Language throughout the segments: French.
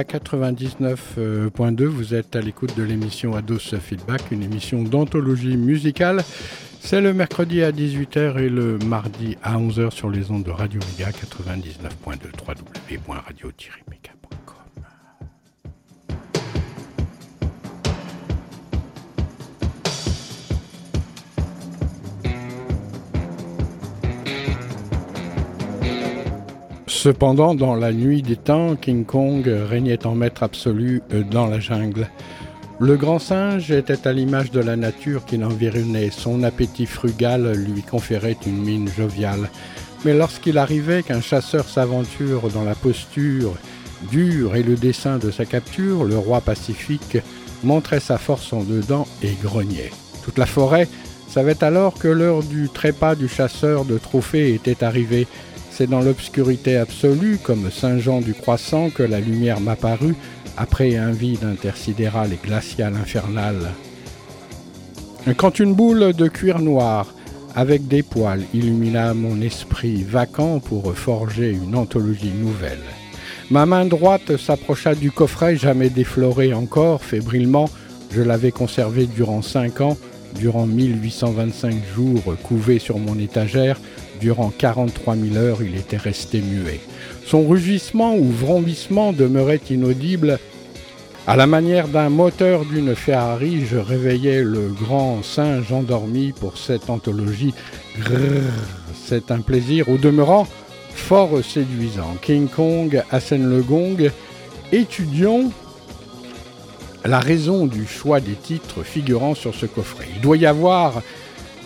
Méga 99.2, vous êtes à l'écoute de l'émission Ados Feedback, une émission d'anthologie musicale. C'est le mercredi à 18h et le mardi à 11h sur les ondes de Radio Méga 99.2 www.radio-méga. Cependant, dans la nuit des temps, King Kong régnait en maître absolu euh, dans la jungle. Le grand singe était à l'image de la nature qui l'environnait. Son appétit frugal lui conférait une mine joviale. Mais lorsqu'il arrivait qu'un chasseur s'aventure dans la posture dure et le dessin de sa capture, le roi pacifique montrait sa force en dedans et grognait. Toute la forêt savait alors que l'heure du trépas du chasseur de trophées était arrivée c'est dans l'obscurité absolue, comme Saint Jean du Croissant, que la lumière m'apparut après un vide intersidéral et glacial infernal. Quand une boule de cuir noir avec des poils illumina mon esprit vacant pour forger une anthologie nouvelle. Ma main droite s'approcha du coffret jamais défloré encore, fébrilement, je l'avais conservé durant cinq ans, durant 1825 jours couvé sur mon étagère, Durant 43 000 heures, il était resté muet. Son rugissement ou vrombissement demeurait inaudible. À la manière d'un moteur d'une Ferrari, je réveillais le grand singe endormi pour cette anthologie. C'est un plaisir, au demeurant, fort séduisant. King Kong assène le gong. Étudions la raison du choix des titres figurant sur ce coffret. Il doit y avoir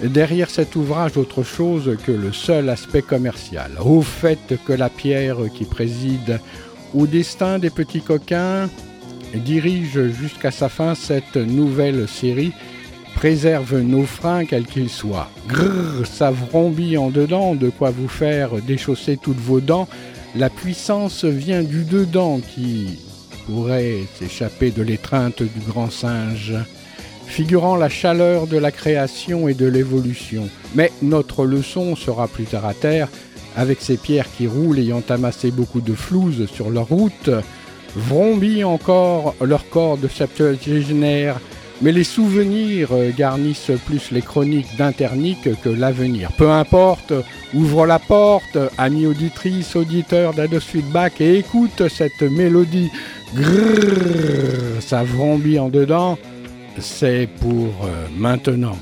derrière cet ouvrage autre chose que le seul aspect commercial, au fait que la pierre qui préside au destin des petits coquins dirige jusqu'à sa fin cette nouvelle série, préserve nos freins quels qu'ils soient. Grrr, ça vrombit en dedans, de quoi vous faire déchausser toutes vos dents. La puissance vient du dedans qui pourrait s'échapper de l'étreinte du grand singe figurant la chaleur de la création et de l'évolution. Mais notre leçon sera plus terre à terre, avec ces pierres qui roulent ayant amassé beaucoup de flouze sur leur route, vrombit encore leur corps de septuagénaire, mais les souvenirs garnissent plus les chroniques d'Internique que l'avenir. Peu importe, ouvre la porte, ami auditrice, auditeur d'Ados Feedback, et écoute cette mélodie. Grrr, ça vrombit en dedans c'est pour euh, maintenant.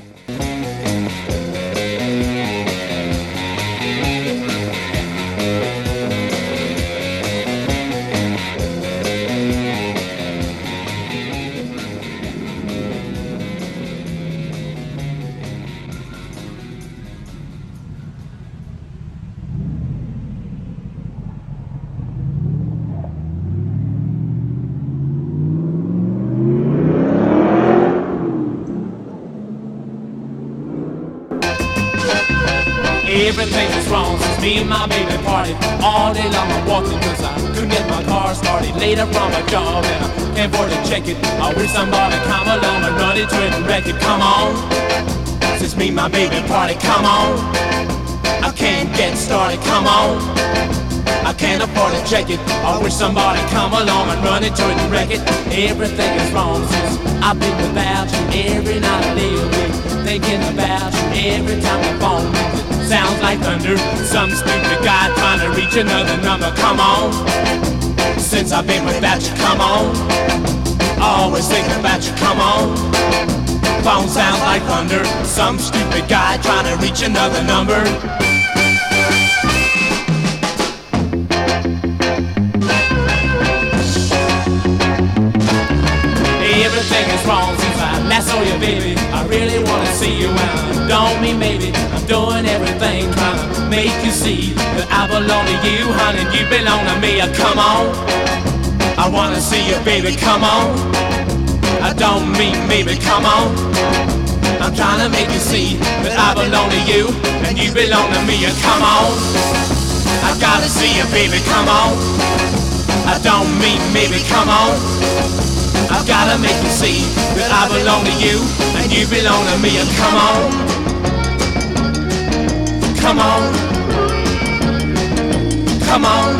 Somebody come along and run it and wreck it. Everything is wrong since I've been without you every night I live. Thinking about you every time the phone rings sounds like thunder. Some stupid guy trying to reach another number. Come on. Since I've been without you, come on. Always thinking about you, come on. Phone sounds like thunder. Some stupid guy trying to reach another number. Everything is wrong since I last saw you, baby. I really wanna see you around. Don't mean maybe I'm doing everything trying to make you see that I belong to you, honey. You belong to me. Uh, come on. I wanna see you, baby, come on. I don't mean maybe, come on. I'm trying to make you see that I belong to you and you belong to me. And come on, I gotta see you, baby, come on. I don't mean maybe, come on. I've gotta make see I belong to you and you belong to me. And come on, come on, come on.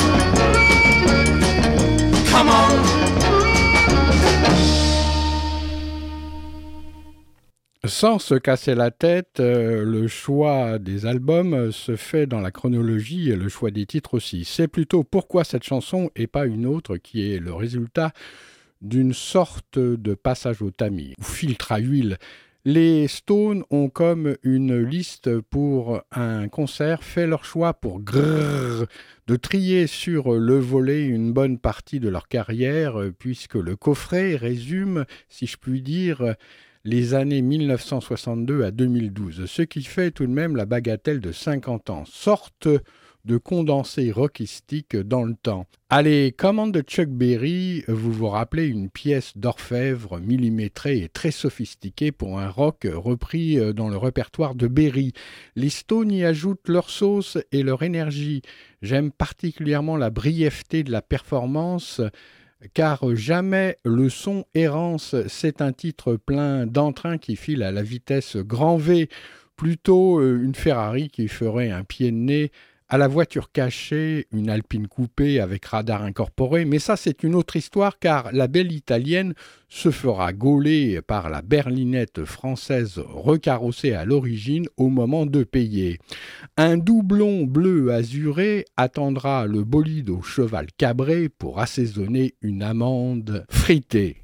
Sans se casser la tête, euh, le choix des albums se fait dans la chronologie et le choix des titres aussi. C'est plutôt pourquoi cette chanson et pas une autre qui est le résultat d'une sorte de passage au tamis ou filtre à huile les Stones ont comme une liste pour un concert fait leur choix pour grrr, de trier sur le volet une bonne partie de leur carrière, puisque le coffret résume, si je puis dire, les années 1962 à 2012, ce qui fait tout de même la bagatelle de 50 ans. Sorte de condensé rockistique dans le temps. Allez, commande de Chuck Berry, vous vous rappelez une pièce d'orfèvre millimétrée et très sophistiquée pour un rock repris euh, dans le répertoire de Berry. Les Stones y ajoutent leur sauce et leur énergie. J'aime particulièrement la brièveté de la performance car jamais le son errance, c'est un titre plein d'entrain qui file à la vitesse grand V, plutôt euh, une Ferrari qui ferait un pied de nez à la voiture cachée, une Alpine coupée avec radar incorporé, mais ça c'est une autre histoire car la belle italienne se fera gauler par la berlinette française recarrossée à l'origine au moment de payer. Un doublon bleu azuré attendra le bolide au cheval cabré pour assaisonner une amande fritée.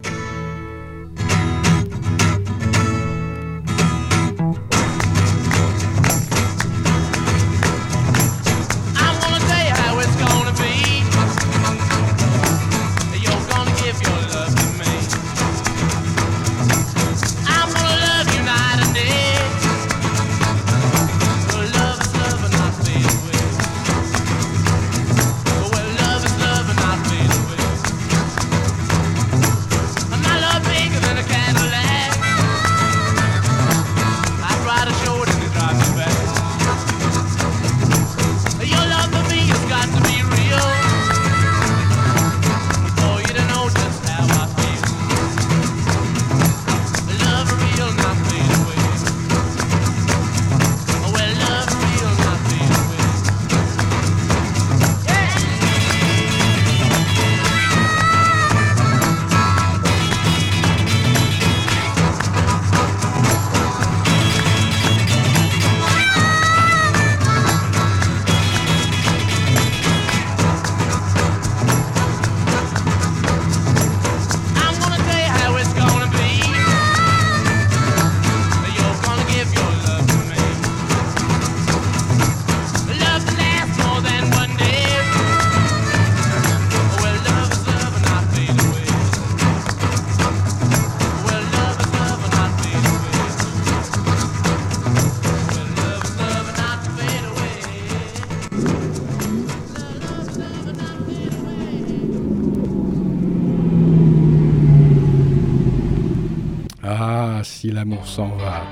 L'amour s'en va.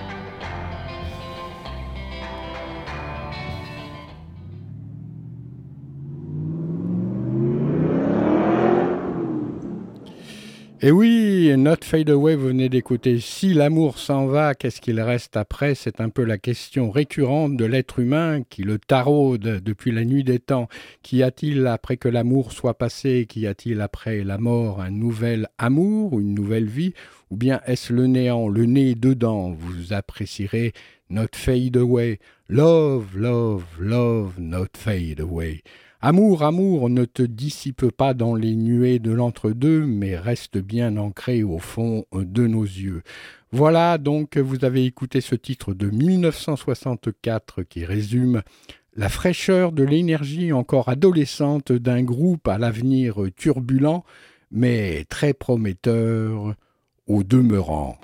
Et oui, Not Fade Away, vous venez d'écouter. Si l'amour s'en va, qu'est-ce qu'il reste après? C'est un peu la question récurrente de l'être humain qui le taraude depuis la nuit des temps. Qu'y a-t-il après que l'amour soit passé? Qu'y a-t-il après la mort? Un nouvel amour? Ou une nouvelle vie? Ou bien est-ce le néant, le nez dedans? Vous apprécierez Not Fade Away. Love, love, love, not fade away. Amour, amour ne te dissipe pas dans les nuées de l'entre-deux, mais reste bien ancré au fond de nos yeux. Voilà donc, vous avez écouté ce titre de 1964 qui résume la fraîcheur de l'énergie encore adolescente d'un groupe à l'avenir turbulent, mais très prometteur au demeurant.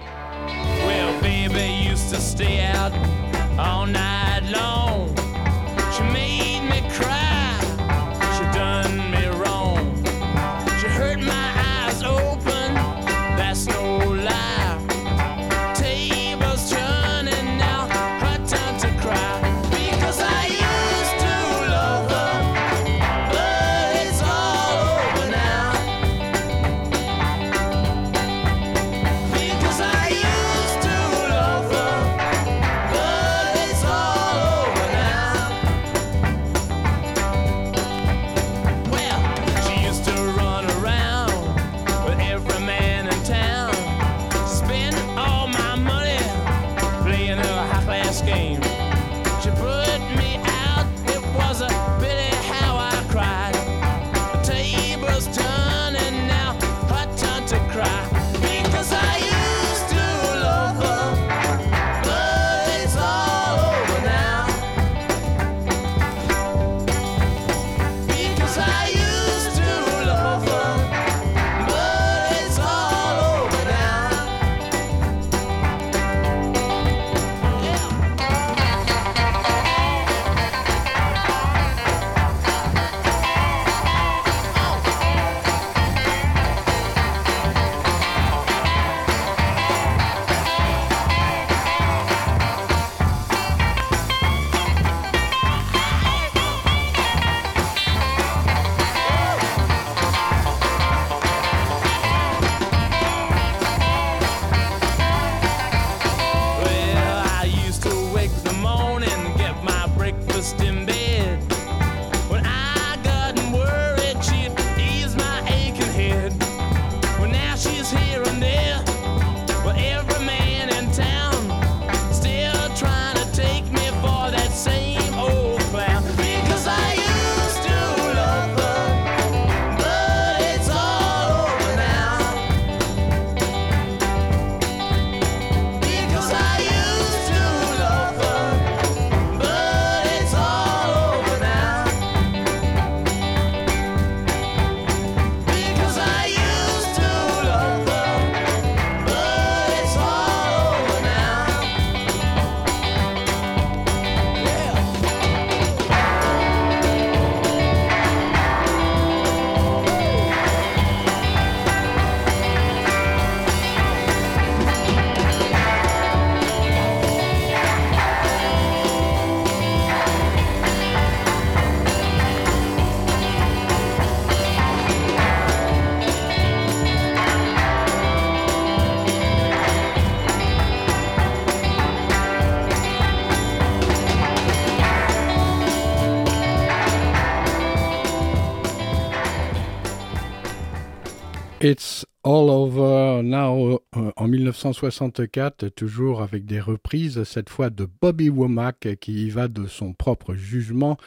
All Over Now euh, en 1964, toujours avec des reprises, cette fois de Bobby Womack qui y va de son propre jugement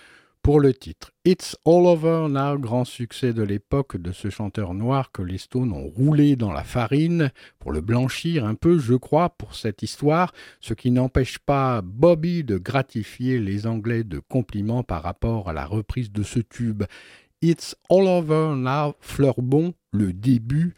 pour le titre. It's All Over Now, grand succès de l'époque de ce chanteur noir que les Stones ont roulé dans la farine pour le blanchir un peu, je crois, pour cette histoire, ce qui n'empêche pas Bobby de gratifier les Anglais de compliments par rapport à la reprise de ce tube. It's All Over Now, Fleurbon, le début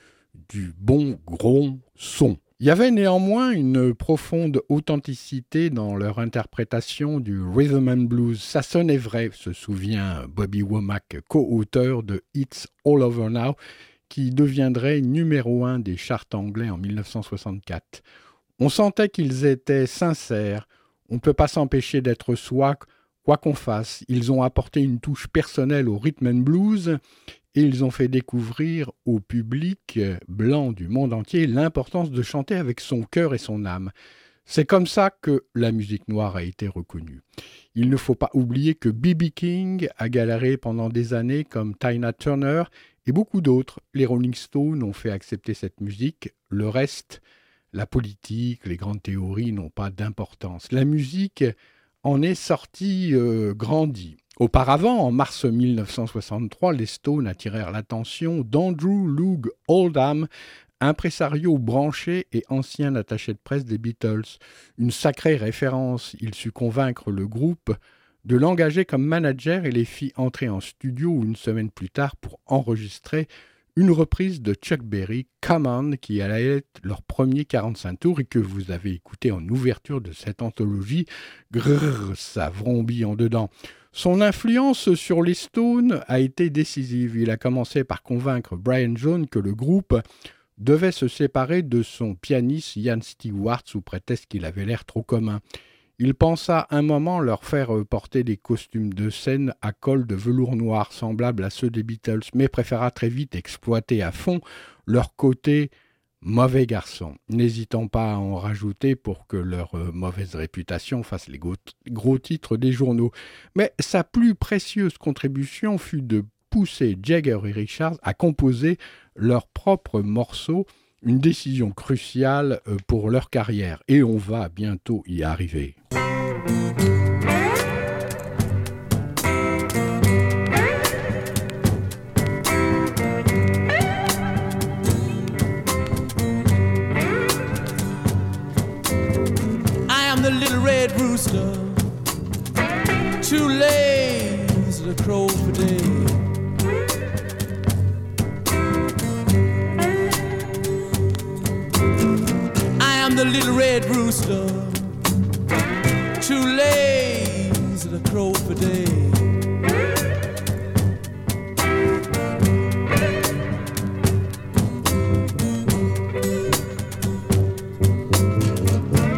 du bon gros son. Il y avait néanmoins une profonde authenticité dans leur interprétation du rhythm and blues. Ça sonnait vrai, se souvient Bobby Womack, co-auteur de It's All Over Now, qui deviendrait numéro un des charts anglais en 1964. On sentait qu'ils étaient sincères. On ne peut pas s'empêcher d'être soi Quoi qu'on fasse, ils ont apporté une touche personnelle au rhythm and blues ils ont fait découvrir au public blanc du monde entier l'importance de chanter avec son cœur et son âme. C'est comme ça que la musique noire a été reconnue. Il ne faut pas oublier que B.B. King a galéré pendant des années comme Tina Turner et beaucoup d'autres. Les Rolling Stones ont fait accepter cette musique. Le reste, la politique, les grandes théories n'ont pas d'importance. La musique en est sorti euh, grandi. Auparavant, en mars 1963, les Stones attirèrent l'attention d'Andrew Loog Oldham, impresario branché et ancien attaché de presse des Beatles. Une sacrée référence, il sut convaincre le groupe de l'engager comme manager et les fit entrer en studio une semaine plus tard pour enregistrer une reprise de Chuck Berry, Come qui allait être leur premier 45 tours et que vous avez écouté en ouverture de cette anthologie. Grrr, ça vrombit en dedans. Son influence sur les Stones a été décisive. Il a commencé par convaincre Brian Jones que le groupe devait se séparer de son pianiste Ian Stewart sous prétexte qu'il avait l'air trop commun. Il pensa un moment leur faire porter des costumes de scène à col de velours noir semblables à ceux des Beatles, mais préféra très vite exploiter à fond leur côté mauvais garçon, n'hésitant pas à en rajouter pour que leur euh, mauvaise réputation fasse les gros titres des journaux. Mais sa plus précieuse contribution fut de pousser Jagger et Richards à composer leurs propres morceaux une décision cruciale euh, pour leur carrière et on va bientôt y arriver. The little red rooster, too lazy to crow for day.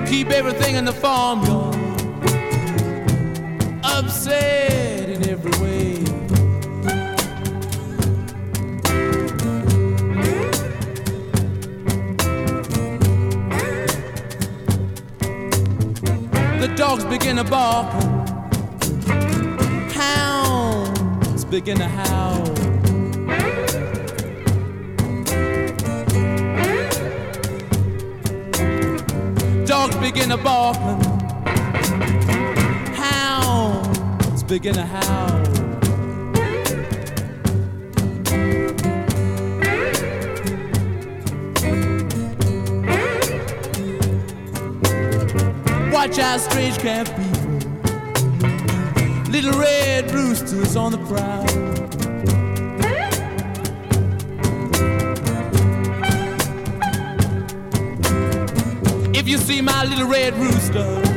Keep everything in the farmyard. Upset dogs begin to bark, hounds begin to howl. Dogs begin to bark, hounds begin to howl. Watch our strange camp people. Little red roosters on the prowl. If you see my little red rooster,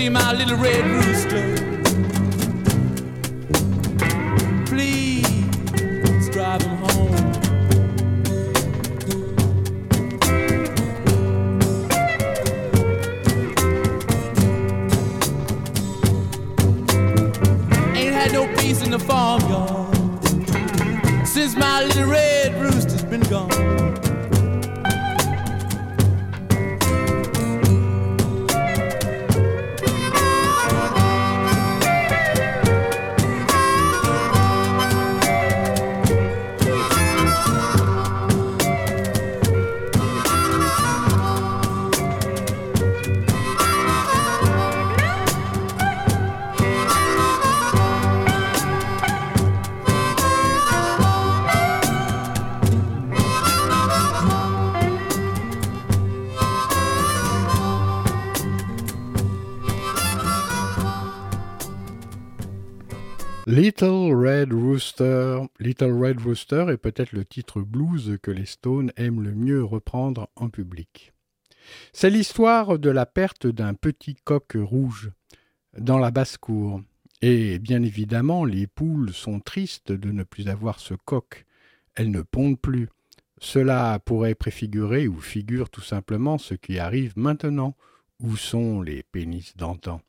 see my little red rooster, Little Red Rooster est peut-être le titre blues que les Stones aiment le mieux reprendre en public. C'est l'histoire de la perte d'un petit coq rouge dans la basse-cour. Et bien évidemment, les poules sont tristes de ne plus avoir ce coq. Elles ne pondent plus. Cela pourrait préfigurer ou figure tout simplement ce qui arrive maintenant. Où sont les pénis d'antan?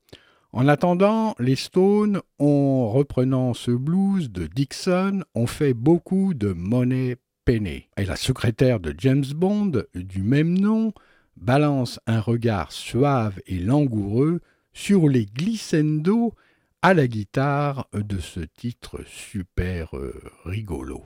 En attendant, les Stones, en reprenant ce blues de Dixon, ont fait beaucoup de money penny. Et la secrétaire de James Bond, du même nom, balance un regard suave et langoureux sur les glissando à la guitare de ce titre super euh, rigolo.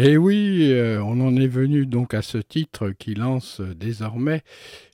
Et oui, euh, on en est venu donc à ce titre qui lance désormais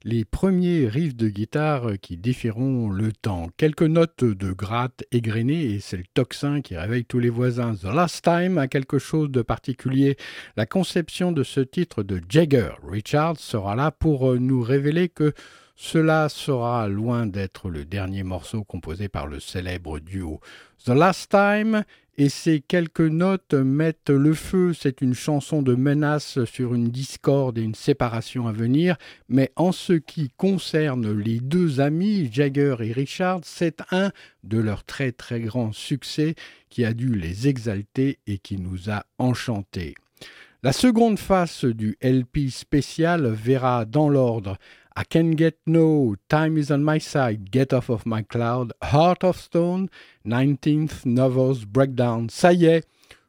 les premiers riffs de guitare qui défieront le temps. Quelques notes de gratte égrenées et c'est le tocsin qui réveille tous les voisins. The Last Time a quelque chose de particulier. La conception de ce titre de Jagger Richard sera là pour euh, nous révéler que cela sera loin d'être le dernier morceau composé par le célèbre duo. The Last Time et ces quelques notes mettent le feu. C'est une chanson de menace sur une discorde et une séparation à venir, mais en ce qui concerne les deux amis, Jagger et Richard, c'est un de leurs très très grands succès qui a dû les exalter et qui nous a enchantés. La seconde face du LP spécial verra dans l'ordre I Can Get No, Time Is On My Side, Get Off of My Cloud, Heart of Stone, 19th Novels Breakdown. Ça y est,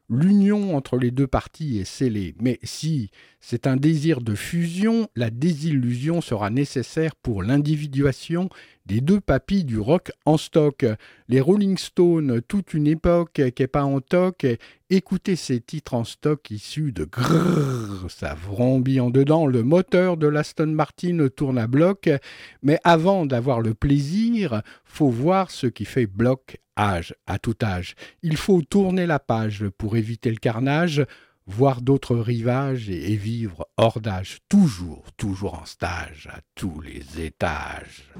l'union entre les deux parties est scellée. Mais si c'est un désir de fusion, la désillusion sera nécessaire pour l'individuation des deux papilles du rock en stock. Les Rolling Stones, toute une époque qui n'est pas en toc. Écoutez ces titres en stock issus de grrr, ça vrombit en dedans. Le moteur de l'Aston Martin tourne à bloc. Mais avant d'avoir le plaisir, faut voir ce qui fait bloc âge, à tout âge. Il faut tourner la page pour éviter le carnage voir d'autres rivages et, vivre hors d'âge, toujours, toujours en stage, à tous les étages.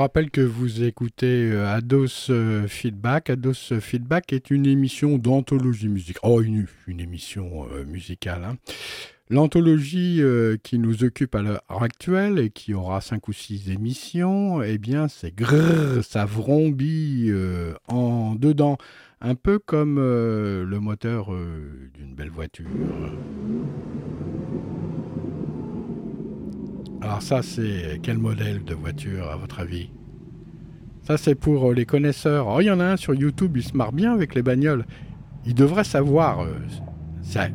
Rappelle que vous écoutez euh, Ados euh, Feedback. Ados Feedback est une émission d'anthologie musicale. Oh, une, émission euh, musicale. Hein. L'anthologie qui nous occupe à l'heure actuelle et qui aura cinq ou six émissions, eh bien, c'est grrr, ça vrombit en dedans, un peu comme le moteur d'une belle voiture. Alors ça, c'est quel modèle de voiture à votre avis? Ça, c'est pour euh, les connaisseurs. Oh, il y en a un sur YouTube, il se marre bien avec les bagnoles. Il devrait savoir. Euh, ça...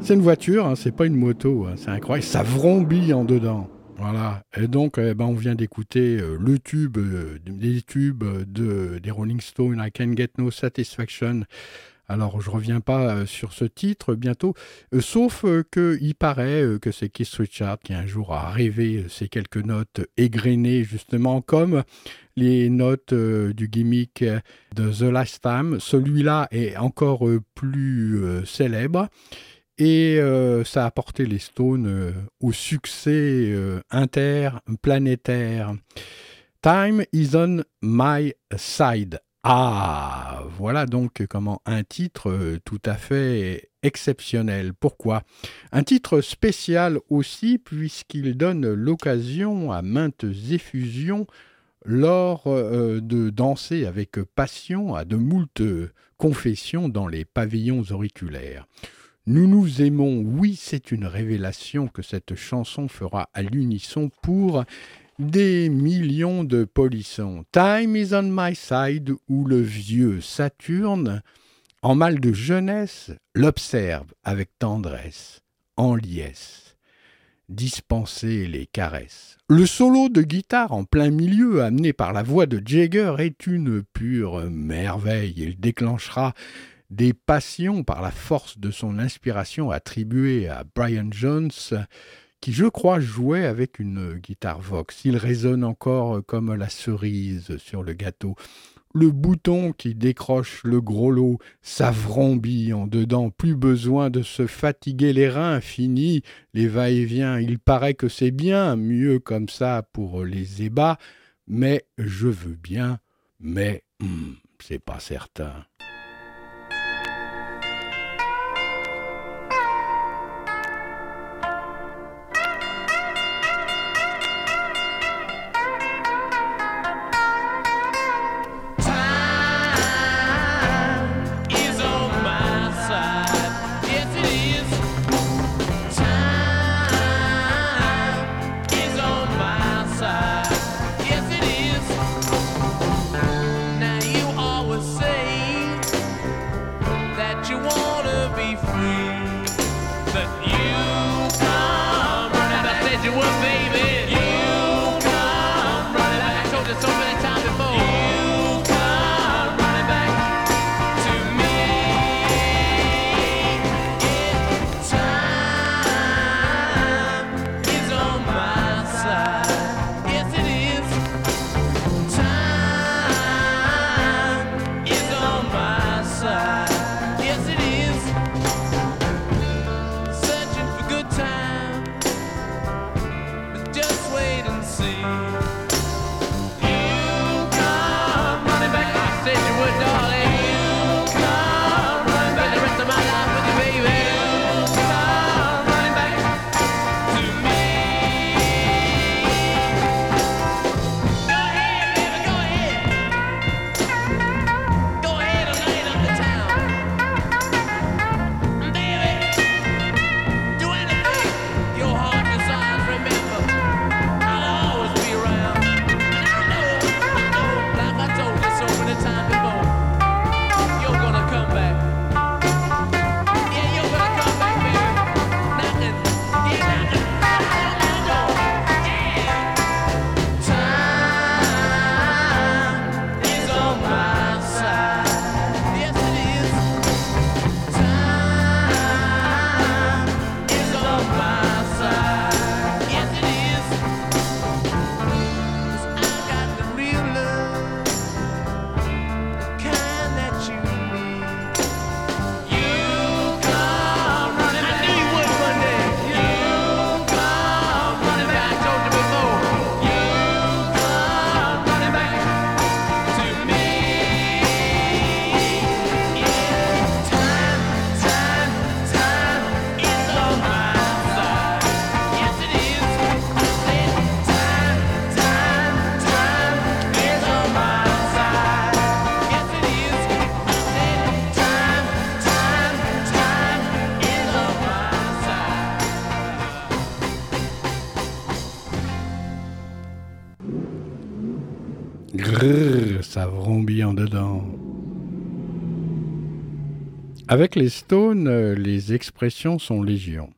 C'est une voiture, hein, c'est pas une moto, hein, c'est incroyable. Ça vrombit en dedans. Voilà. Et donc, eh ben, on vient d'écouter euh, le tube, des de, des Rolling Stones, I Can Get No Satisfaction. Alors je reviens pas euh, sur ce titre bientôt, euh, sauf euh, qu'il paraît que c'est Keith Richard qui un jour a rêvé ces quelques notes égrenées justement comme les notes du gimmick de The Last Time. Celui-là est encore plus célèbre. Et ça a porté les Stones au succès interplanétaire. Time is on my side. Ah, voilà donc comment un titre euh, tout à fait exceptionnel. Pourquoi? Un titre spécial aussi puisqu'il donne l'occasion à maintes effusions lors euh, de danser avec passion à de moultes confessions dans les pavillons auriculaires. Nous nous aimons, oui, c'est une révélation que cette chanson fera à l'unisson pour des millions de polissons. Time is on my side, où le vieux Saturne, en mal de jeunesse, l'observe avec tendresse, en liesse, dispenser les caresses. Le solo de guitare en plein milieu, amené par la voix de Jagger, est une pure merveille. Il déclenchera des passions par la force de son inspiration attribuée à Brian Jones, qui je crois jouait avec une guitare Vox. Il résonne encore comme la cerise sur le gâteau. Le bouton qui décroche le gros lot, ça vrombit en dedans, plus besoin de se fatiguer les reins, fini les va-et-vient. Il paraît que c'est bien, mieux comme ça pour les ébats, mais je veux bien, mais hmm, c'est pas certain. Avec les Stones, euh, les expressions sont légion.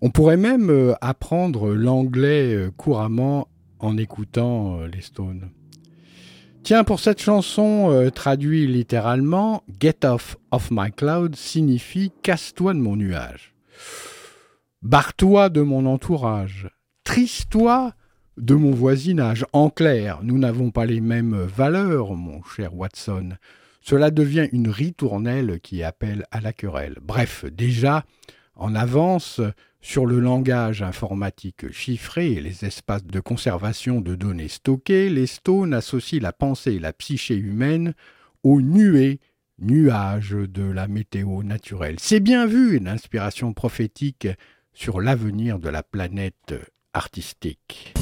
On pourrait même euh, apprendre l'anglais euh, couramment en écoutant les Stones. Tiens, pour cette chanson traduite littéralement, Get off of my cloud signifie casse-toi de mon nuage. Barre-toi de mon entourage. Triste-toi de mon voisinage. En clair, nous n'avons pas les mêmes valeurs, mon cher Watson. Cela devient une ritournelle qui appelle à la querelle. Bref, déjà, en avance sur le langage informatique chiffré et les espaces de conservation de données stockées, les Stones associent la pensée et la psyché humaine aux nuées, nuages de la météo naturelle. C'est bien vu une inspiration prophétique sur l'avenir de la planète artistique.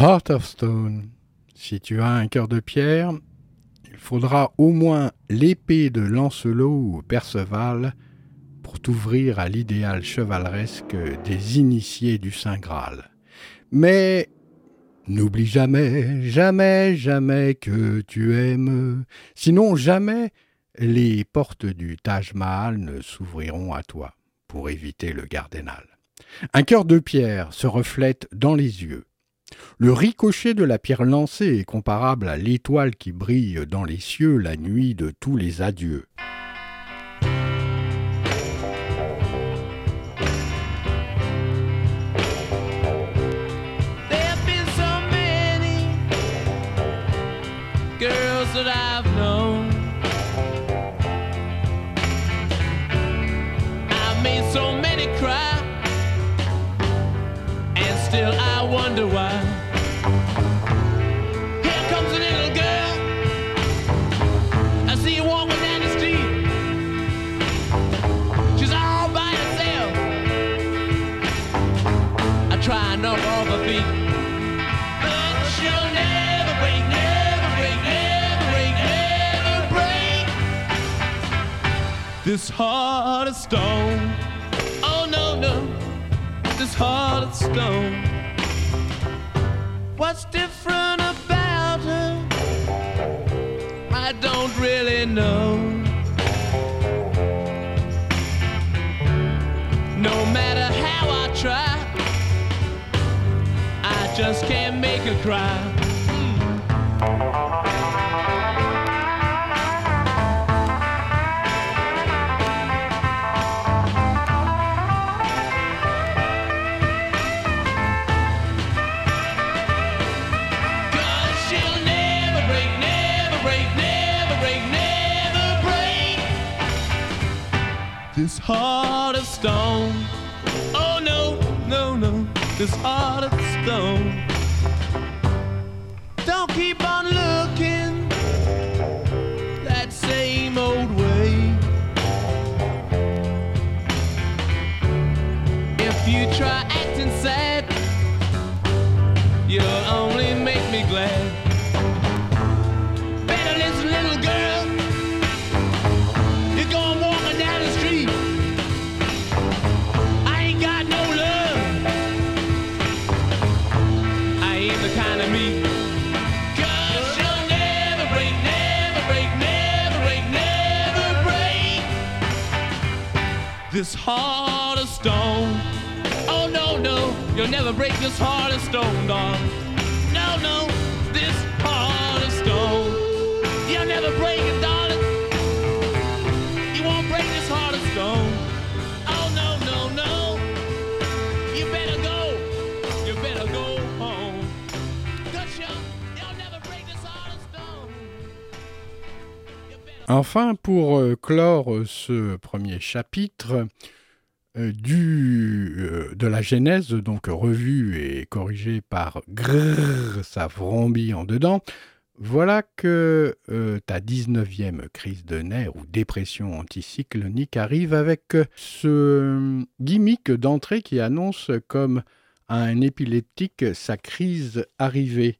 Heart of Stone. Si tu as un cœur de pierre, il faudra au moins l'épée de Lancelot ou Perceval pour t'ouvrir à l'idéal chevaleresque des initiés du Saint Graal. Mais n'oublie jamais, jamais, jamais que tu aimes, sinon jamais les portes du Taj Mahal ne s'ouvriront à toi pour éviter le Gardénal. Un cœur de pierre se reflète dans les yeux. Le ricochet de la pierre lancée est comparable à l'étoile qui brille dans les cieux la nuit de tous les adieux. This heart of stone. Oh no, no, this heart of stone. What's different about her? I don't really know. No matter how I try, I just can't make her cry. Hmm. This heart of stone. Oh no, no, no, this heart of stone. This heart of stone. Oh no, no, you'll never break this heart of stone, dog. Enfin, pour euh, clore euh, ce premier chapitre euh, du, de la Genèse, donc revue et corrigée par Grrr, ça vrombit en dedans, voilà que ta 19e crise de nerfs ou dépression anticyclonique arrive avec ce gimmick d'entrée qui annonce comme à un épileptique sa crise arrivée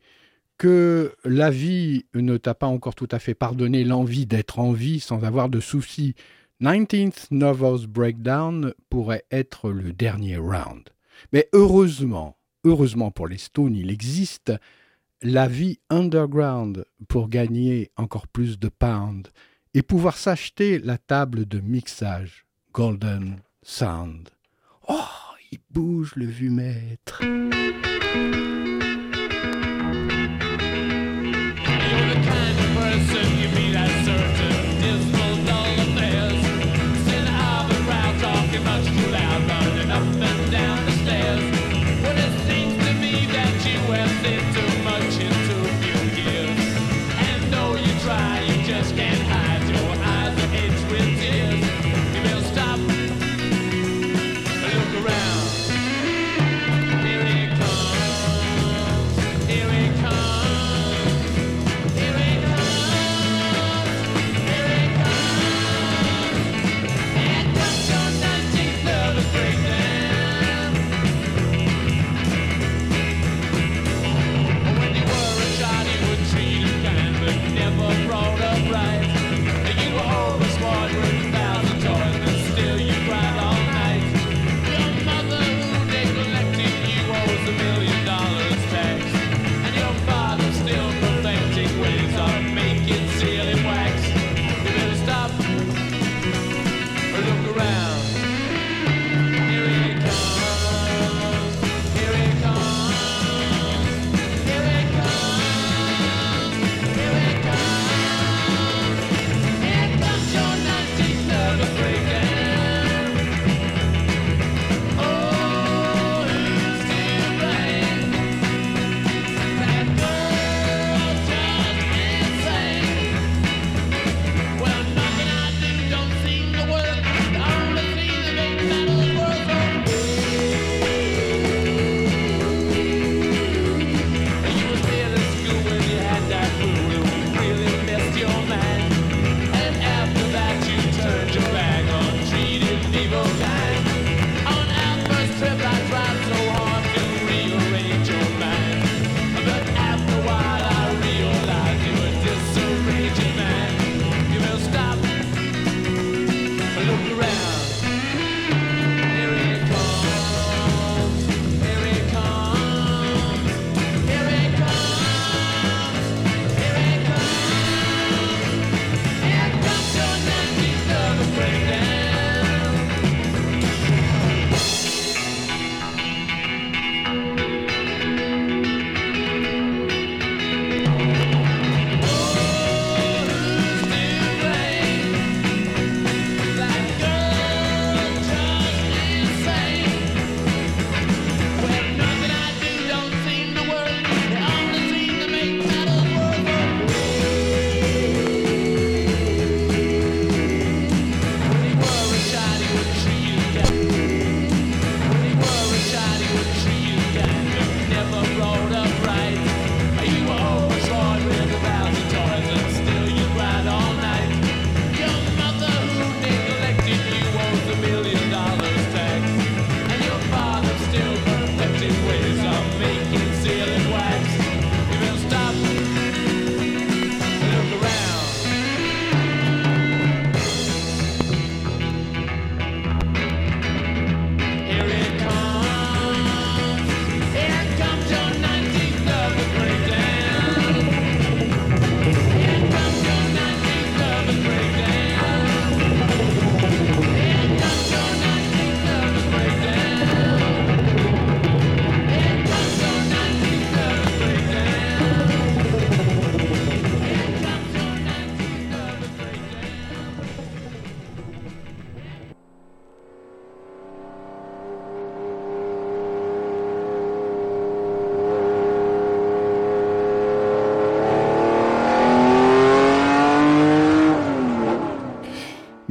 que la vie ne t'a pas encore tout à fait pardonné l'envie d'être en vie sans avoir de soucis. 19th Nervous Breakdown pourrait être le dernier round. Mais heureusement, heureusement pour les Stones, il existe la vie underground pour gagner encore plus de pounds et pouvoir s'acheter la table de mixage Golden Sound. Oh, il bouge le vu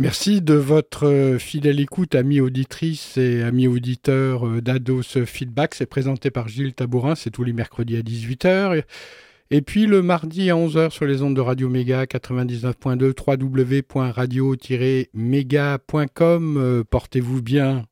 Merci de votre euh, fidèle écoute, amis auditrices et amis auditeurs euh, d'Ados Feedback. C'est présenté par Gilles Tabourin, c'est tous les mercredis à 18h. Et puis le mardi à 11h sur les ondes de Radio Méga 99.2 www.radio-méga.com. Euh, portez-vous bien.